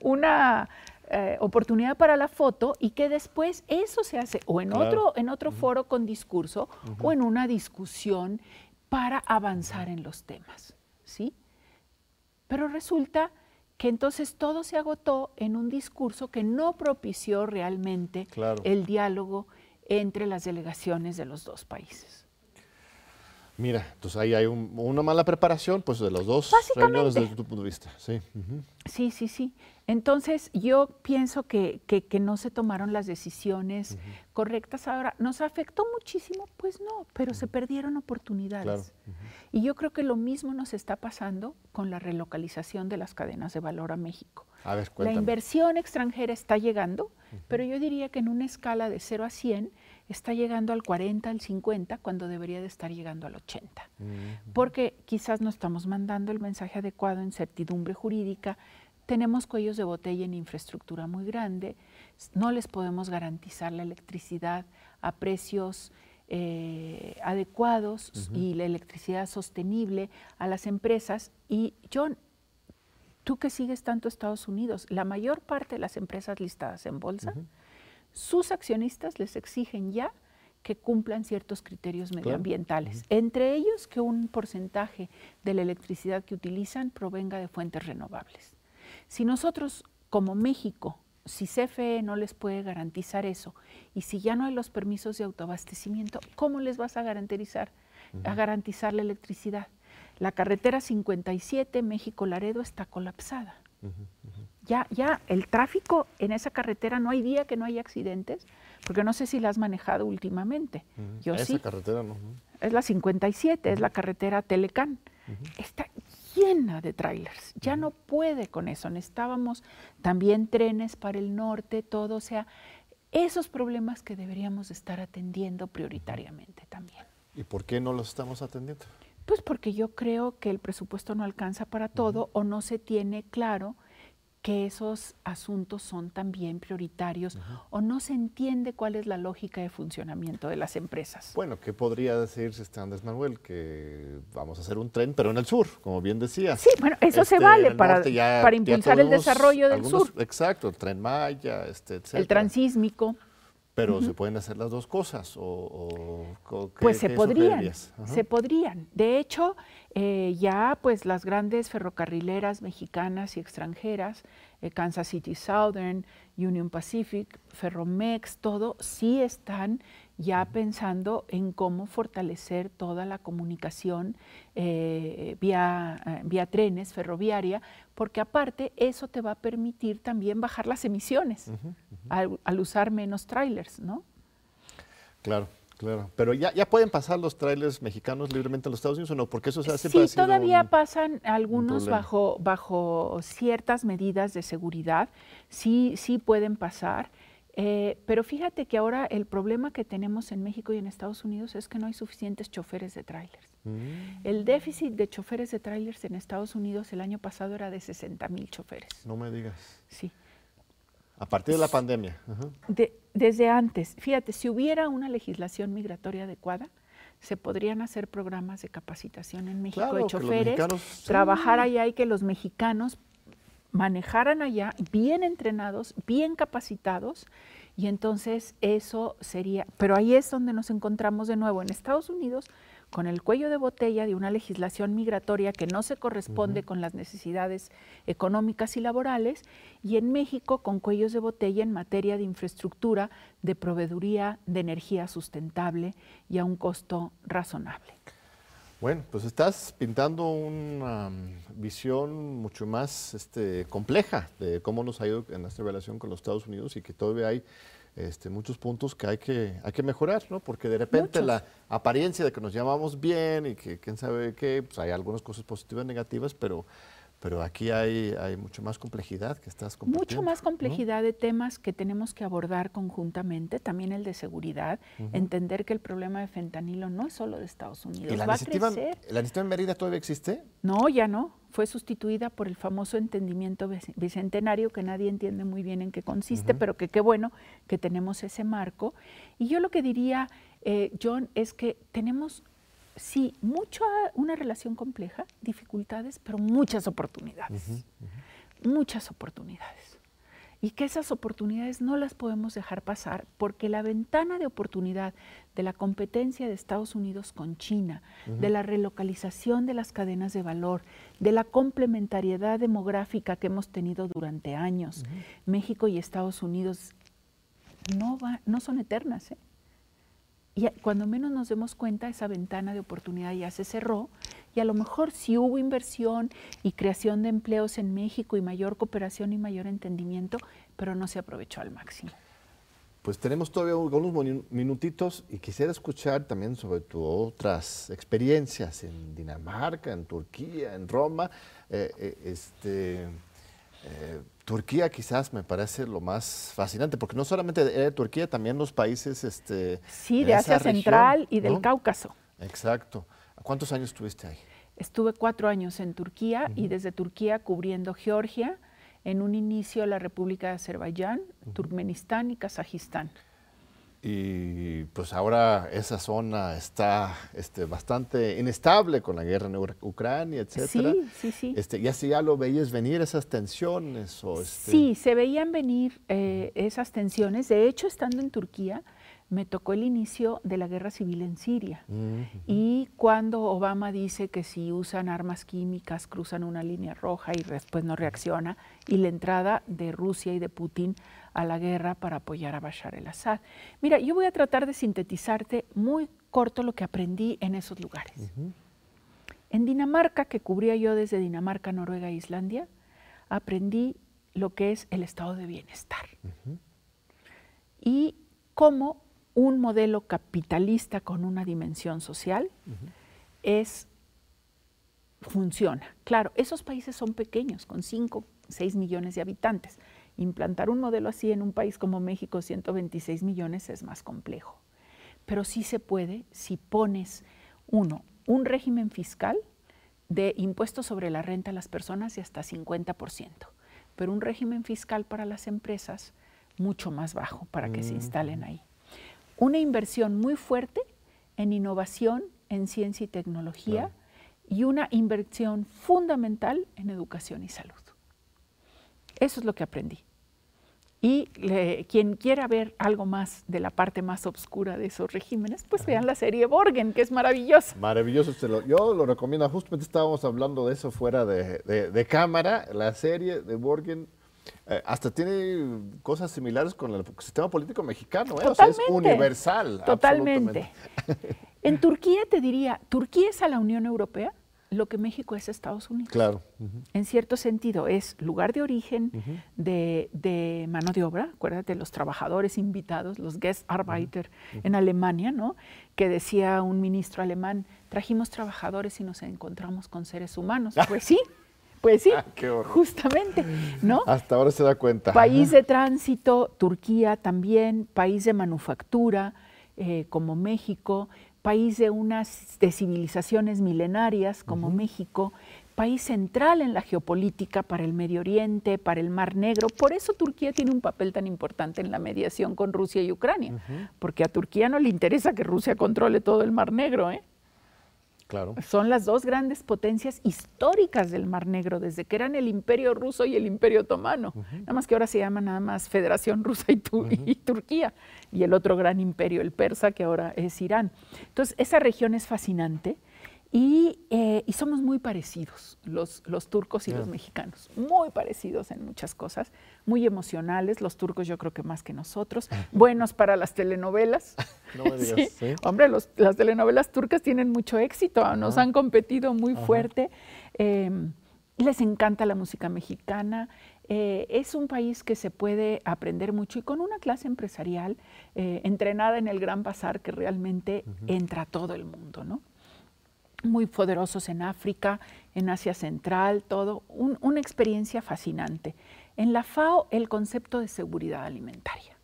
una eh, oportunidad para la foto y que después eso se hace o en otro, en otro foro con discurso o en una discusión para avanzar en los temas, ¿sí? Pero resulta que entonces todo se agotó en un discurso que no propició realmente el diálogo entre las delegaciones de los dos países. Mira, entonces ahí hay una mala preparación pues de los dos reuniones desde tu punto de vista. Sí, sí, sí. sí. Entonces yo pienso que, que, no se tomaron las decisiones correctas. Ahora, ¿nos afectó muchísimo? Pues no, pero se perdieron oportunidades. Y yo creo que lo mismo nos está pasando con la relocalización de las cadenas de valor a México. A ver, la inversión extranjera está llegando, pero yo diría que en una escala de 0 a 100 está llegando al 40, al 50, cuando debería de estar llegando al 80. Porque quizás no estamos mandando el mensaje adecuado en certidumbre jurídica, tenemos cuellos de botella en infraestructura muy grande, no les podemos garantizar la electricidad a precios eh, adecuados y la electricidad sostenible a las empresas. Y John, tú que sigues tanto Estados Unidos, la mayor parte de las empresas listadas en bolsa, sus accionistas les exigen ya que cumplan ciertos criterios medioambientales, entre ellos que un porcentaje de la electricidad que utilizan provenga de fuentes renovables. Si nosotros, como México, si CFE no les puede garantizar eso y si ya no hay los permisos de autoabastecimiento, ¿cómo les vas a garantizar, a garantizar la electricidad? La carretera 57 México-Laredo está colapsada. Ya, ya el tráfico en esa carretera no hay día que no haya accidentes, porque no sé si la has manejado últimamente. Yo esa carretera no. Es la 57, es la carretera Telecán. Está llena de trailers, ya no puede con eso, necesitábamos también trenes para el norte, todo, o sea, esos problemas que deberíamos estar atendiendo prioritariamente también. ¿Y por qué no los estamos atendiendo? Pues porque yo creo que el presupuesto no alcanza para todo o no se tiene claro que esos asuntos son también prioritarios o no se entiende cuál es la lógica de funcionamiento de las empresas. Bueno, ¿qué podría decir este Andrés Manuel? Que vamos a hacer un tren, pero en el sur, como bien decía. Sí, bueno, eso se este, vale para, para impulsar el desarrollo del sur. Exacto, el tren Maya, este, etc. El transísmico. Pero se pueden hacer las dos cosas o, pues se podrían, se podrían. De hecho, eh, ya pues las grandes ferrocarrileras mexicanas y extranjeras, eh, Kansas City Southern, Union Pacific, Ferromex, todo sí están ya pensando en cómo fortalecer toda la comunicación eh, vía, eh, vía trenes, ferroviaria, porque aparte eso te va a permitir también bajar las emisiones Al, usar menos trailers, ¿no? Claro. Claro, pero ya, ya pueden pasar los trailers mexicanos libremente a los Estados Unidos o no, porque eso se hace Sí, todavía pasan algunos bajo, bajo ciertas medidas de seguridad, sí, sí pueden pasar. Eh, pero fíjate que ahora el problema que tenemos en México y en Estados Unidos es que no hay suficientes choferes de trailers. Mm. El déficit de choferes de trailers en Estados Unidos el año pasado era de 60 mil choferes. No me digas. Sí. A partir de la pandemia. desde antes. Fíjate, si hubiera una legislación migratoria adecuada, se podrían hacer programas de capacitación en México de choferes, trabajar allá y que los mexicanos manejaran allá bien entrenados, bien capacitados, y entonces eso sería, pero ahí es donde nos encontramos de nuevo en Estados Unidos con el cuello de botella de una legislación migratoria que no se corresponde con las necesidades económicas y laborales, y en México con cuellos de botella en materia de infraestructura, de proveeduría de energía sustentable y a un costo razonable. Bueno, pues estás pintando una visión mucho más este, compleja de cómo nos ha ido en nuestra relación con los Estados Unidos y que todavía hay este, muchos puntos que hay que, hay que mejorar, ¿no? Porque de repente la apariencia de que nos llamamos bien y que quién sabe qué, pues hay algunas cosas positivas y negativas, pero pero aquí hay, hay mucho más complejidad que estás. Mucho más complejidad de temas que tenemos que abordar conjuntamente, también el de seguridad, entender que el problema de fentanilo no es solo de Estados Unidos, la va a crecer. ¿La iniciativa en Mérida todavía existe? No, ya no. Fue sustituida por el famoso entendimiento bicentenario, que nadie entiende muy bien en qué consiste, pero que qué bueno que tenemos ese marco. Y yo lo que diría, eh, John, es que tenemos sí, mucho, una relación compleja, dificultades, pero muchas oportunidades. Muchas oportunidades. Y que esas oportunidades no las podemos dejar pasar porque la ventana de oportunidad de la competencia de Estados Unidos con China, de la relocalización de las cadenas de valor, de la complementariedad demográfica que hemos tenido durante años, México y Estados Unidos no, va, no son eternas. ¿eh? Y cuando menos nos demos cuenta, esa ventana de oportunidad ya se cerró y a lo mejor si hubo inversión y creación de empleos en México y mayor cooperación y mayor entendimiento, pero no se aprovechó al máximo. Pues tenemos todavía unos minutitos y quisiera escuchar también sobre tus otras experiencias en Dinamarca, en Turquía, en Roma. Eh, eh, este, eh, Turquía quizás me parece lo más fascinante, porque no solamente de, Turquía, también los países... Este, sí, de Asia Central y del Cáucaso. Exacto. ¿Cuántos años estuviste ahí? Estuve cuatro años en Turquía y desde Turquía cubriendo Georgia, en un inicio la República de Azerbaiyán, Turkmenistán y Kazajistán y pues ahora esa zona está este, bastante inestable con la guerra en Ucrania, etcétera. Sí, sí, sí. Este, ¿Ya lo veías venir esas tensiones? O este... Sí, se veían venir eh, esas tensiones. De hecho, estando en Turquía, me tocó el inicio de la guerra civil en Siria. Y cuando Obama dice que si usan armas químicas cruzan una línea roja y después no reacciona, y la entrada de Rusia y de Putin a la guerra para apoyar a Bashar el-Assad. Mira, yo voy a tratar de sintetizarte muy corto lo que aprendí en esos lugares. En Dinamarca, que cubría yo desde Dinamarca, Noruega e Islandia, aprendí lo que es el estado de bienestar. Y cómo un modelo capitalista con una dimensión social es funciona. Claro, esos países son pequeños, con 5, 6 millones de habitantes. Implantar un modelo así en un país como México, 126 millones, es más complejo. Pero sí se puede si pones, uno, un régimen fiscal de impuestos sobre la renta a las personas de hasta 50%, pero un régimen fiscal para las empresas mucho más bajo para que se instalen ahí. Una inversión muy fuerte en innovación, en ciencia y tecnología y una inversión fundamental en educación y salud. Eso es lo que aprendí. Y quien quiera ver algo más de la parte más oscura de esos regímenes, pues vean la serie Borgen, que es maravillosa. Maravilloso, yo lo recomiendo. Justamente estábamos hablando de eso fuera de, cámara. La serie de Borgen eh, hasta tiene cosas similares con el sistema político mexicano. ¿eh? O sea, es universal. Totalmente. En Turquía te diría, ¿Turquía es a la Unión Europea? Lo que México es Estados Unidos. Claro. En cierto sentido, es lugar de origen de, mano de obra. Acuérdate, los trabajadores invitados, los Guest Arbeiter en Alemania, ¿no? Que decía un ministro alemán, trajimos trabajadores y nos encontramos con seres humanos. Pues sí, pues sí, ah, justamente, ¿no? Hasta ahora se da cuenta. País de tránsito, Turquía también, país de manufactura, eh, como México, país de unas de civilizaciones milenarias como México, país central en la geopolítica para el Medio Oriente, para el Mar Negro. Por eso Turquía tiene un papel tan importante en la mediación con Rusia y Ucrania, porque a Turquía no le interesa que Rusia controle todo el Mar Negro, ¿eh? Son las dos grandes potencias históricas del Mar Negro, desde que eran el Imperio Ruso y el Imperio Otomano. Nada más que ahora se llama nada más Federación Rusa y, y, Turquía. Y el otro gran imperio, el persa, que ahora es Irán. Entonces, esa región es fascinante. Eh, y, somos muy parecidos, los, los turcos y los mexicanos, muy parecidos en muchas cosas, muy emocionales, los turcos yo creo que más que nosotros, buenos para las telenovelas. No me digas, ¿sí? Hombre, las telenovelas turcas tienen mucho éxito, nos han competido muy fuerte, em, les encanta la música mexicana, eh, es un país que se puede aprender mucho y con una clase empresarial eh, entrenada en el gran bazar que realmente entra a todo el mundo, ¿no? Muy poderosos en África, en Asia Central, todo, una experiencia fascinante. En la FAO, el concepto de seguridad alimentaria.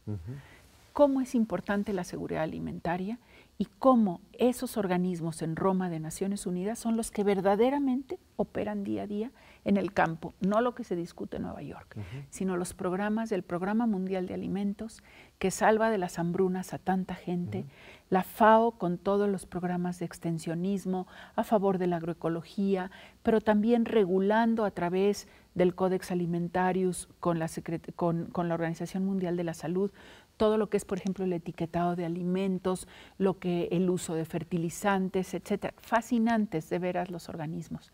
¿Cómo es importante la seguridad alimentaria? y cómo esos organismos en Roma de Naciones Unidas son los que verdaderamente operan día a día en el campo, no lo que se discute en Nueva York, sino los programas del Programa Mundial de Alimentos que salva de las hambrunas a tanta gente, la FAO con todos los programas de extensionismo a favor de la agroecología, pero también regulando a través del Codex Alimentarius con la, Organización Mundial de la Salud todo lo que es, por ejemplo, el etiquetado de alimentos, lo que el uso de fertilizantes, etcétera. Fascinantes de veras los organismos.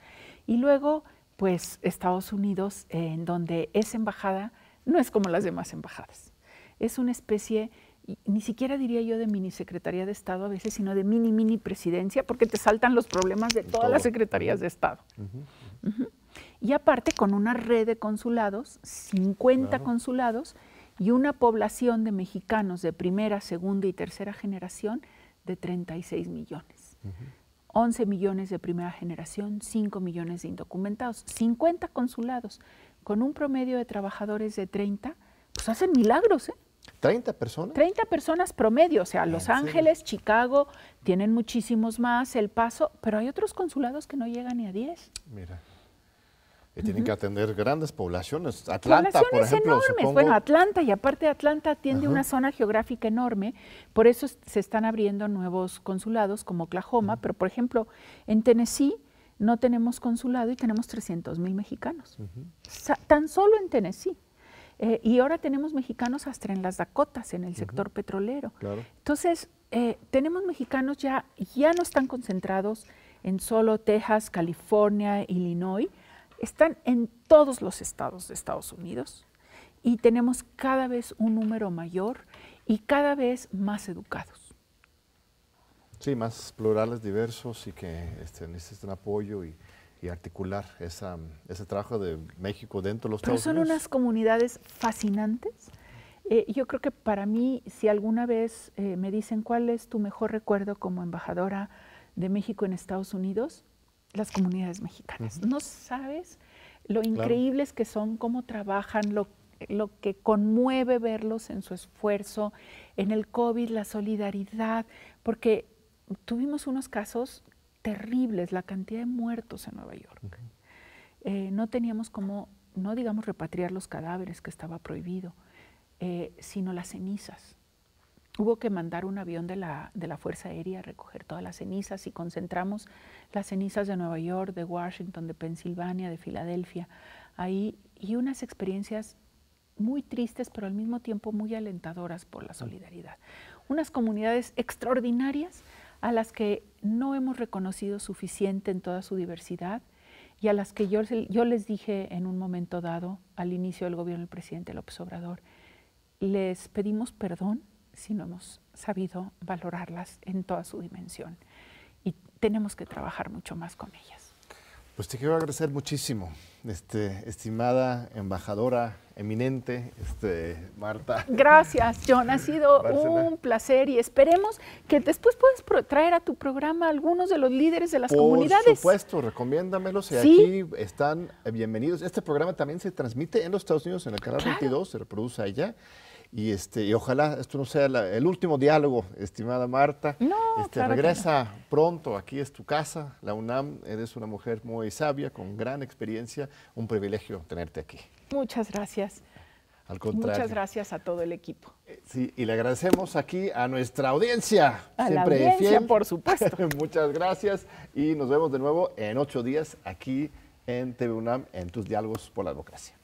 Y luego, pues Estados Unidos, en donde esa embajada no es como las demás embajadas. Es una especie, ni siquiera diría yo de mini secretaría de Estado a veces, sino de mini mini presidencia, porque te saltan los problemas de todas las secretarías de Estado. Y aparte con una red de consulados, 50 consulados, y una población de mexicanos de primera, segunda y tercera generación de 36 millones. 11 millones de primera generación, 5 millones de indocumentados, 50 consulados, con un promedio de trabajadores de 30, pues hacen milagros, ¿eh? ¿30 personas? 30 personas promedio, o sea, Los Ángeles, Chicago, tienen muchísimos más, El Paso, pero hay otros consulados que no llegan ni a 10. Mira tienen que atender grandes poblaciones. Atlanta, por ejemplo. enormes. Bueno, Atlanta, y aparte Atlanta atiende una zona geográfica enorme, por eso se están abriendo nuevos consulados como Oklahoma, pero por ejemplo, en Tennessee no tenemos consulado y tenemos 300 mil mexicanos. Tan solo en Tennessee. Eh, y ahora tenemos mexicanos hasta en las Dakotas, en el sector petrolero. Entonces, eh, tenemos mexicanos ya, ya no están concentrados en solo Texas, California, Illinois, están en todos los estados de Estados Unidos y tenemos cada vez un número mayor y cada vez más educados. Sí, más plurales, diversos y que este, necesitan apoyo y, articular esa, ese trabajo de México dentro de los Pero son unas comunidades fascinantes. Eh, yo creo que para mí, si alguna vez eh, me dicen cuál es tu mejor recuerdo como embajadora de México en Estados Unidos, las comunidades mexicanas. No sabes lo increíbles que son, cómo trabajan, lo, lo que conmueve verlos en su esfuerzo, en el COVID, la solidaridad, porque tuvimos unos casos terribles, la cantidad de muertos en Nueva York. Eh, no teníamos como, no digamos repatriar los cadáveres, que estaba prohibido, eh, sino las cenizas. Hubo que mandar un avión de la, de la Fuerza Aérea a recoger todas las cenizas y concentramos las cenizas de Nueva York, de Washington, de Pensilvania, de Filadelfia, ahí, y unas experiencias muy tristes, pero al mismo tiempo muy alentadoras por la solidaridad. Unas comunidades extraordinarias a las que no hemos reconocido suficiente en toda su diversidad y a las que yo, yo les dije en un momento dado, al inicio del gobierno del presidente López Obrador, les pedimos perdón si no hemos sabido valorarlas en toda su dimensión y tenemos que trabajar mucho más con ellas. Pues te quiero agradecer muchísimo, este, estimada embajadora eminente, este, Marta. Gracias, John. Ha sido un placer y esperemos que después puedas traer a tu programa a algunos de los líderes de las comunidades. Por supuesto, recomiéndamelos y aquí están bienvenidos. Este programa también se transmite en los Estados Unidos en el canal 22, se reproduce allá. Y, este, y ojalá esto no sea el último diálogo, estimada Marta. No, este, regresa pronto, aquí es tu casa, la UNAM, eres una mujer muy sabia, con gran experiencia, un privilegio tenerte aquí. Muchas gracias. Al contrario. Muchas gracias a todo el equipo. Eh, sí, y le agradecemos aquí a nuestra audiencia. A la audiencia, por supuesto. Muchas gracias y nos vemos de nuevo en ocho días aquí en TV UNAM en tus diálogos por la democracia.